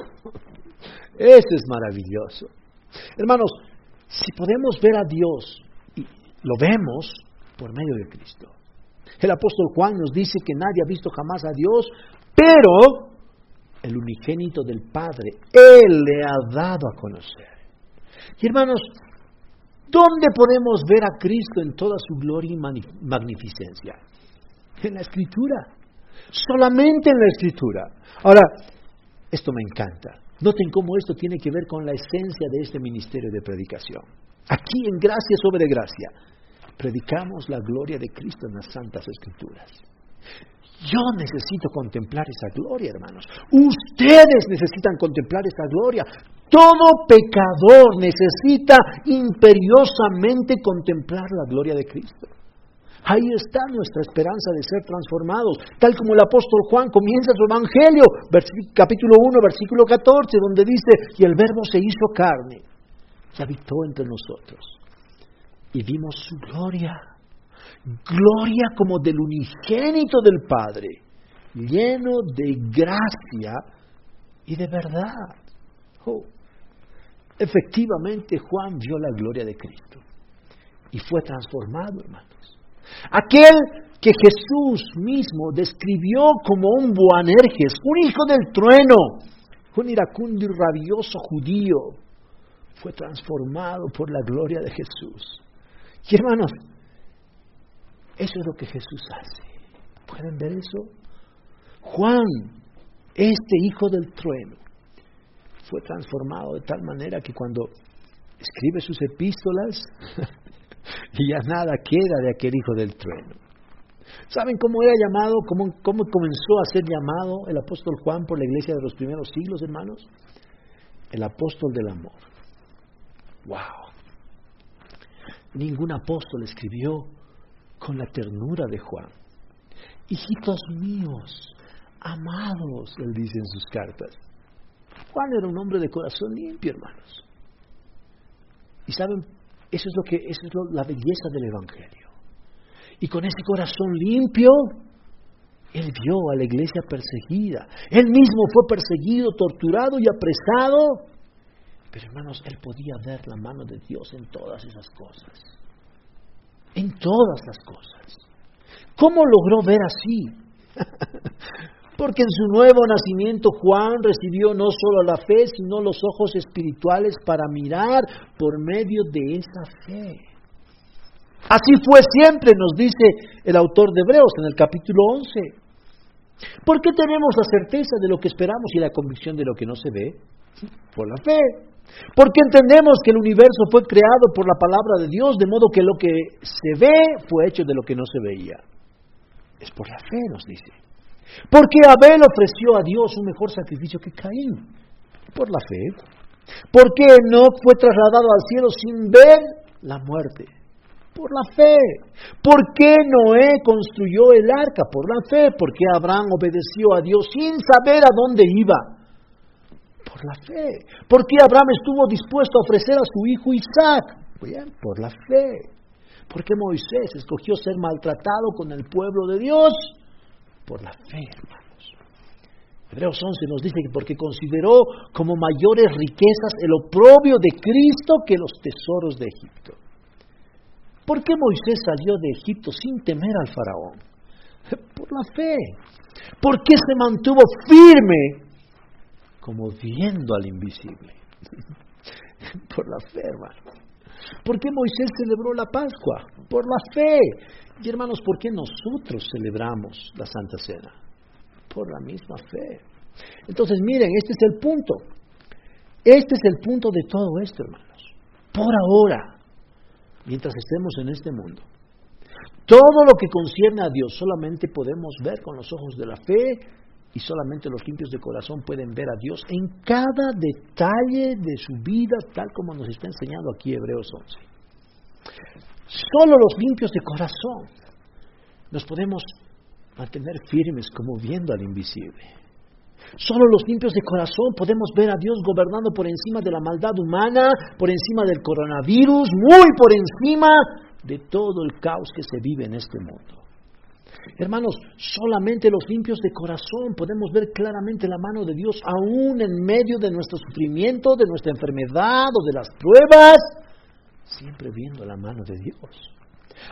Eso es maravilloso. Hermanos, si podemos ver a Dios, lo vemos por medio de Cristo. El apóstol Juan nos dice que nadie ha visto jamás a Dios, pero el unigénito del Padre, Él le ha dado a conocer. Y hermanos, ¿dónde podemos ver a Cristo en toda su gloria y magnificencia? En la Escritura. Solamente en la Escritura. Ahora, esto me encanta. Noten cómo esto tiene que ver con la esencia de este ministerio de predicación. Aquí en Gracia sobre Gracia, predicamos la gloria de Cristo en las Santas Escrituras. Yo necesito contemplar esa gloria, hermanos. Ustedes necesitan contemplar esa gloria. Todo pecador necesita imperiosamente contemplar la gloria de Cristo. Ahí está nuestra esperanza de ser transformados, tal como el apóstol Juan comienza su evangelio, capítulo 1, versículo 14, donde dice, y el verbo se hizo carne habitó entre nosotros. Y vimos su gloria, gloria como del unigénito del Padre, lleno de gracia y de verdad. Oh, efectivamente Juan vio la gloria de Cristo y fue transformado, hermanos. Aquel que Jesús mismo describió como un Boanerges, un hijo del trueno, un iracundo y rabioso judío, fue transformado por la gloria de Jesús. Y hermanos, eso es lo que Jesús hace. ¿Pueden ver eso? Juan, este hijo del trueno, fue transformado de tal manera que cuando escribe sus epístolas, [LAUGHS] ya nada queda de aquel hijo del trueno. ¿Saben cómo era llamado, cómo, cómo comenzó a ser llamado el apóstol Juan por la iglesia de los primeros siglos, hermanos? El apóstol del amor. ¡Wow! Ningún apóstol escribió con la ternura de Juan. Hijitos míos, amados, él dice en sus cartas. Juan era un hombre de corazón limpio, hermanos. ¿Y saben eso es, lo que, eso es la belleza del Evangelio. Y con ese corazón limpio, Él vio a la iglesia perseguida. Él mismo fue perseguido, torturado y apresado. Pero hermanos, Él podía ver la mano de Dios en todas esas cosas. En todas las cosas. ¿Cómo logró ver así? [LAUGHS] Porque en su nuevo nacimiento Juan recibió no solo la fe, sino los ojos espirituales para mirar por medio de esa fe. Así fue siempre, nos dice el autor de Hebreos en el capítulo 11. ¿Por qué tenemos la certeza de lo que esperamos y la convicción de lo que no se ve? Por la fe. Porque entendemos que el universo fue creado por la palabra de Dios, de modo que lo que se ve fue hecho de lo que no se veía. Es por la fe, nos dice. Porque Abel ofreció a Dios un mejor sacrificio que Caín, por la fe. Porque no fue trasladado al cielo sin ver la muerte, por la fe. ¿Por qué Noé construyó el arca? Por la fe. ¿Por qué Abraham obedeció a Dios sin saber a dónde iba? Por la fe. ¿Por qué Abraham estuvo dispuesto a ofrecer a su hijo Isaac? Bien, por la fe. ¿Por qué Moisés escogió ser maltratado con el pueblo de Dios? por la fe, hermanos. Hebreos 11 nos dice que porque consideró como mayores riquezas el oprobio de Cristo que los tesoros de Egipto. ¿Por qué Moisés salió de Egipto sin temer al faraón? Por la fe. ¿Por qué se mantuvo firme como viendo al invisible? [LAUGHS] Por la fe, hermano. ¿Por qué Moisés celebró la Pascua? Por la fe. Y hermanos, ¿por qué nosotros celebramos la Santa Cena? Por la misma fe. Entonces, miren, este es el punto. Este es el punto de todo esto, hermanos. Por ahora, mientras estemos en este mundo, todo lo que concierne a Dios solamente podemos ver con los ojos de la fe y solamente los limpios de corazón pueden ver a Dios en cada detalle de su vida, tal como nos está enseñando aquí Hebreos 11. Solo los limpios de corazón nos podemos mantener firmes como viendo al invisible. Solo los limpios de corazón podemos ver a Dios gobernando por encima de la maldad humana, por encima del coronavirus, muy por encima de todo el caos que se vive en este mundo. Hermanos, solamente los limpios de corazón podemos ver claramente la mano de Dios aún en medio de nuestro sufrimiento, de nuestra enfermedad o de las pruebas siempre viendo la mano de Dios.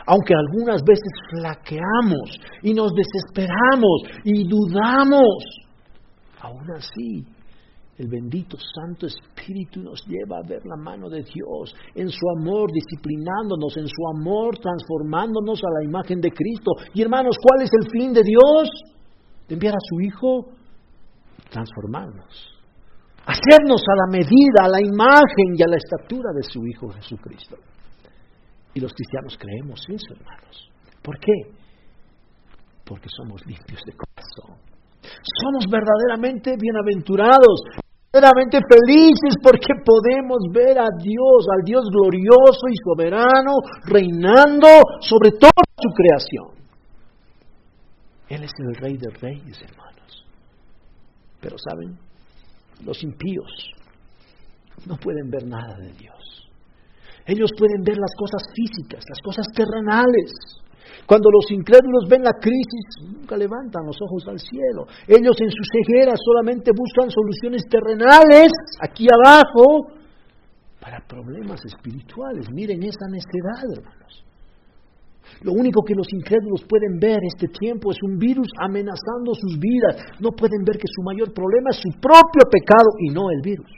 Aunque algunas veces flaqueamos y nos desesperamos y dudamos, aún así el bendito Santo Espíritu nos lleva a ver la mano de Dios en su amor, disciplinándonos, en su amor, transformándonos a la imagen de Cristo. Y hermanos, ¿cuál es el fin de Dios? De enviar a su Hijo, transformarnos hacernos a la medida, a la imagen y a la estatura de su Hijo Jesucristo. Y los cristianos creemos eso, hermanos. ¿Por qué? Porque somos limpios de corazón. Somos verdaderamente bienaventurados. Verdaderamente felices porque podemos ver a Dios, al Dios glorioso y soberano, reinando sobre toda su creación. Él es el rey de reyes, hermanos. Pero saben, los impíos no pueden ver nada de Dios. Ellos pueden ver las cosas físicas, las cosas terrenales. Cuando los incrédulos ven la crisis, nunca levantan los ojos al cielo. Ellos en su ceguera solamente buscan soluciones terrenales, aquí abajo, para problemas espirituales. Miren esa necedad, hermanos. Lo único que los incrédulos pueden ver este tiempo es un virus amenazando sus vidas. No pueden ver que su mayor problema es su propio pecado y no el virus.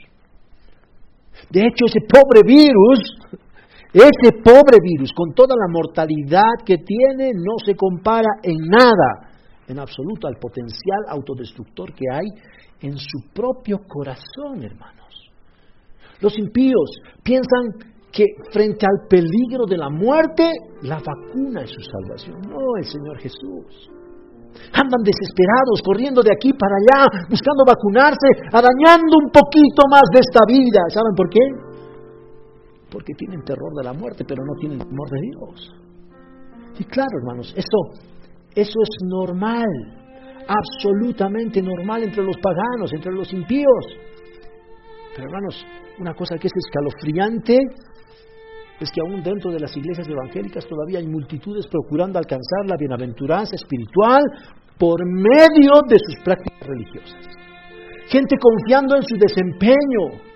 De hecho, ese pobre virus ese pobre virus, con toda la mortalidad que tiene, no se compara en nada, en absoluto, al potencial autodestructor que hay en su propio corazón, hermanos. Los impíos piensan que frente al peligro de la muerte, la vacuna es su salvación. No, el Señor Jesús. Andan desesperados, corriendo de aquí para allá, buscando vacunarse, arañando un poquito más de esta vida. ¿Saben por qué? Porque tienen terror de la muerte, pero no tienen temor de Dios. Y claro, hermanos, eso, eso es normal, absolutamente normal entre los paganos, entre los impíos. Pero hermanos, una cosa que es escalofriante es que aún dentro de las iglesias evangélicas todavía hay multitudes procurando alcanzar la bienaventuranza espiritual por medio de sus prácticas religiosas. Gente confiando en su desempeño,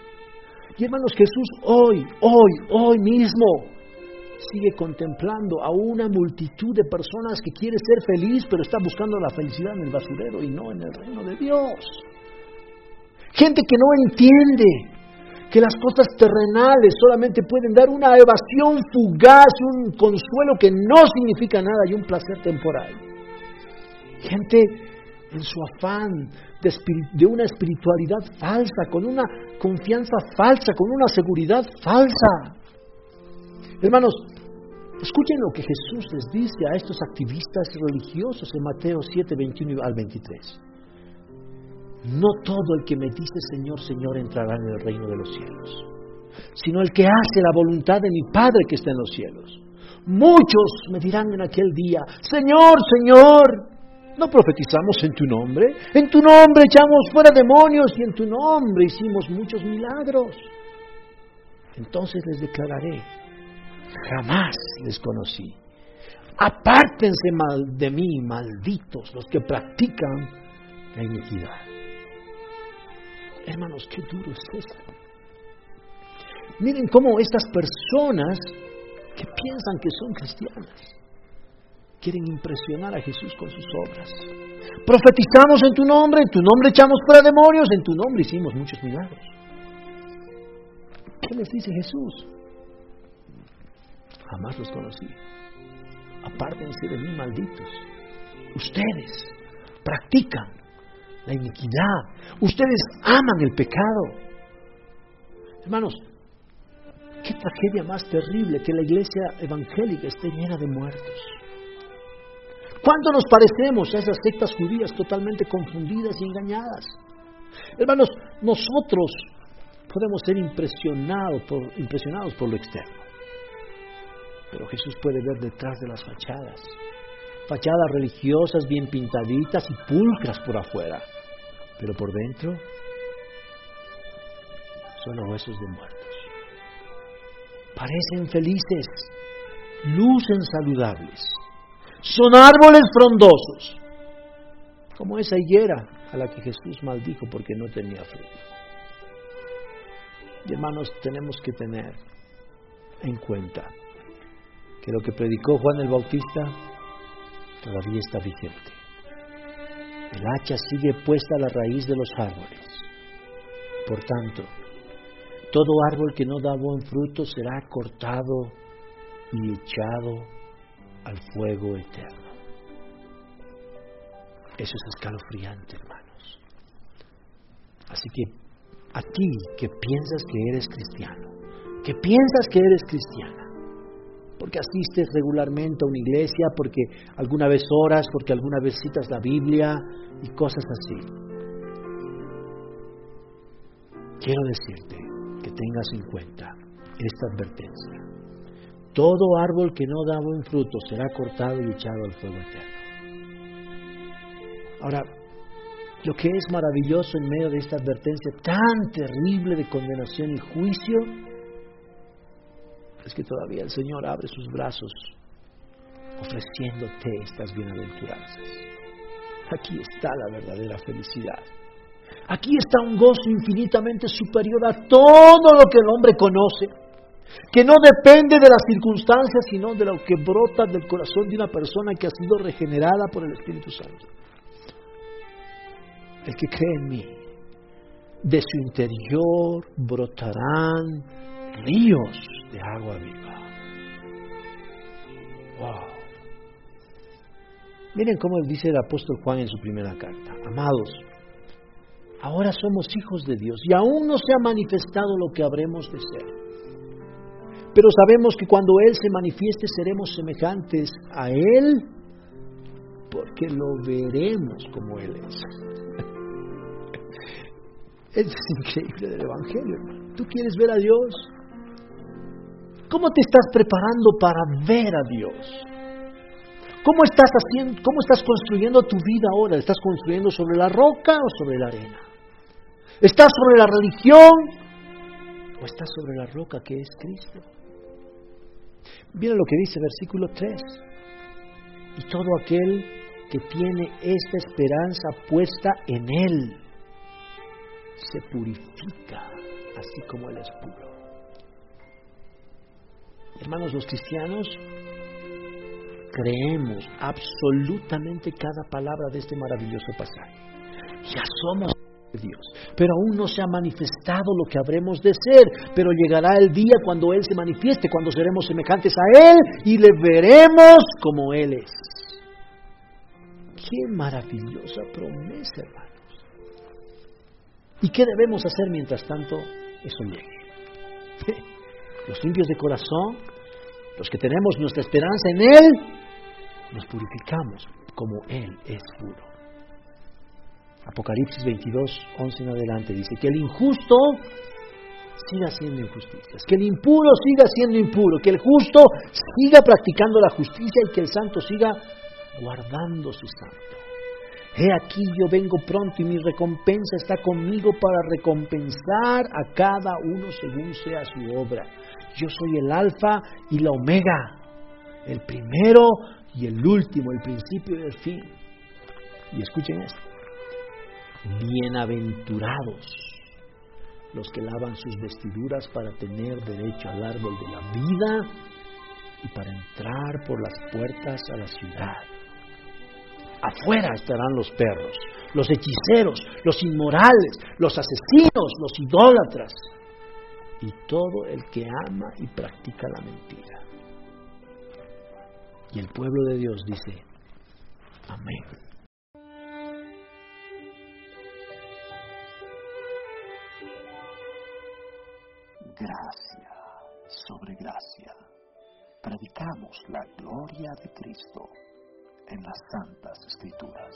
y hermanos, Jesús hoy, hoy, hoy mismo sigue contemplando a una multitud de personas que quiere ser feliz, pero está buscando la felicidad en el basurero y no en el reino de Dios. Gente que no entiende que las cosas terrenales solamente pueden dar una evasión fugaz, un consuelo que no significa nada y un placer temporal. Gente en su afán de, una espiritualidad falsa, con una confianza falsa, con una seguridad falsa. Hermanos, escuchen lo que Jesús les dice a estos activistas religiosos en Mateo 7, 21 al 23. No todo el que me dice Señor, Señor entrará en el reino de los cielos, sino el que hace la voluntad de mi Padre que está en los cielos. Muchos me dirán en aquel día, Señor, Señor, ¿No profetizamos en tu nombre? En tu nombre echamos fuera demonios y en tu nombre hicimos muchos milagros. Entonces les declararé, jamás les conocí. Apártense mal de mí, malditos, los que practican la iniquidad. Hermanos, qué duro es esto. Miren cómo estas personas que piensan que son cristianas quieren impresionar a Jesús con sus obras. Profetizamos en tu nombre, en tu nombre echamos fuera demonios, en tu nombre hicimos muchos milagros. ¿Qué les dice Jesús? Jamás los conocí. Apártense de mí, malditos. Ustedes practican la iniquidad. Ustedes aman el pecado. Hermanos, qué tragedia más terrible que la iglesia evangélica esté llena de muertos. ¿Cuánto nos parecemos a esas sectas judías totalmente confundidas y engañadas? Hermanos, nosotros podemos ser impresionados por, lo externo, pero Jesús puede ver detrás de las fachadas, fachadas religiosas bien pintaditas y pulcras por afuera, pero por dentro son huesos de muertos. Parecen felices, lucen saludables, son árboles frondosos, como esa higuera a la que Jesús maldijo porque no tenía fruto. Y hermanos, tenemos que tener en cuenta que lo que predicó Juan el Bautista todavía está vigente. El hacha sigue puesta a la raíz de los árboles. Por tanto, todo árbol que no da buen fruto será cortado y echado al fuego eterno. Eso es escalofriante, hermanos. Así que a ti que piensas que eres cristiano, que piensas que eres cristiana, porque asistes regularmente a una iglesia, porque alguna vez oras, porque alguna vez citas la Biblia y cosas así. quiero decirte que tengas en cuenta esta advertencia. Todo árbol que no da buen fruto será cortado y echado al fuego eterno. Ahora, lo que es maravilloso en medio de esta advertencia tan terrible de condenación y juicio es que todavía el Señor abre sus brazos ofreciéndote estas bienaventuranzas. Aquí está la verdadera felicidad. Aquí está un gozo infinitamente superior a todo lo que el hombre conoce, que no depende de las circunstancias, sino de lo que brota del corazón de una persona que ha sido regenerada por el Espíritu Santo. El que cree en mí, de su interior brotarán ríos de agua viva. Wow. Miren cómo dice el apóstol Juan en su primera carta. Amados, ahora somos hijos de Dios y aún no se ha manifestado lo que habremos de ser. Pero sabemos que cuando Él se manifieste seremos semejantes a Él porque lo veremos como Él es. [LAUGHS] Es increíble del Evangelio. ¿Tú quieres ver a Dios? ¿Cómo te estás preparando para ver a Dios? ¿Cómo estás haciendo, cómo estás construyendo tu vida ahora? ¿Estás construyendo sobre la roca o sobre la arena? ¿Estás sobre la religión o estás sobre la roca que es Cristo? Mira lo que dice versículo 3. Y todo aquel que tiene esta esperanza puesta en Él se purifica así como Él es puro. Hermanos, los cristianos creemos absolutamente cada palabra de este maravilloso pasaje. Ya somos Dios, pero aún no se ha manifestado lo que habremos de ser, pero llegará el día cuando Él se manifieste, cuando seremos semejantes a Él y le veremos como Él es. Qué maravillosa promesa, hermanos. ¿Y qué debemos hacer mientras tanto eso llegue? [LAUGHS] Los limpios de corazón, los que tenemos nuestra esperanza en Él, nos purificamos como Él es puro. Apocalipsis 22, 11 en adelante dice que el injusto siga siendo injusticias, que el impuro siga siendo impuro, que el justo siga practicando la justicia y que el santo siga guardando su santo. He aquí yo vengo pronto y mi recompensa está conmigo para recompensar a cada uno según sea su obra. Yo soy el alfa y la omega, el primero y el último, el principio y el fin. Y escuchen esto. Bienaventurados los que lavan sus vestiduras para tener derecho al árbol de la vida y para entrar por las puertas a la ciudad. Afuera estarán los perros, los hechiceros, los inmorales, los asesinos, los idólatras y todo el que ama y practica la mentira. Y el pueblo de Dios dice, amén. Gracia sobre gracia. Predicamos la gloria de Cristo en las Santas Escrituras.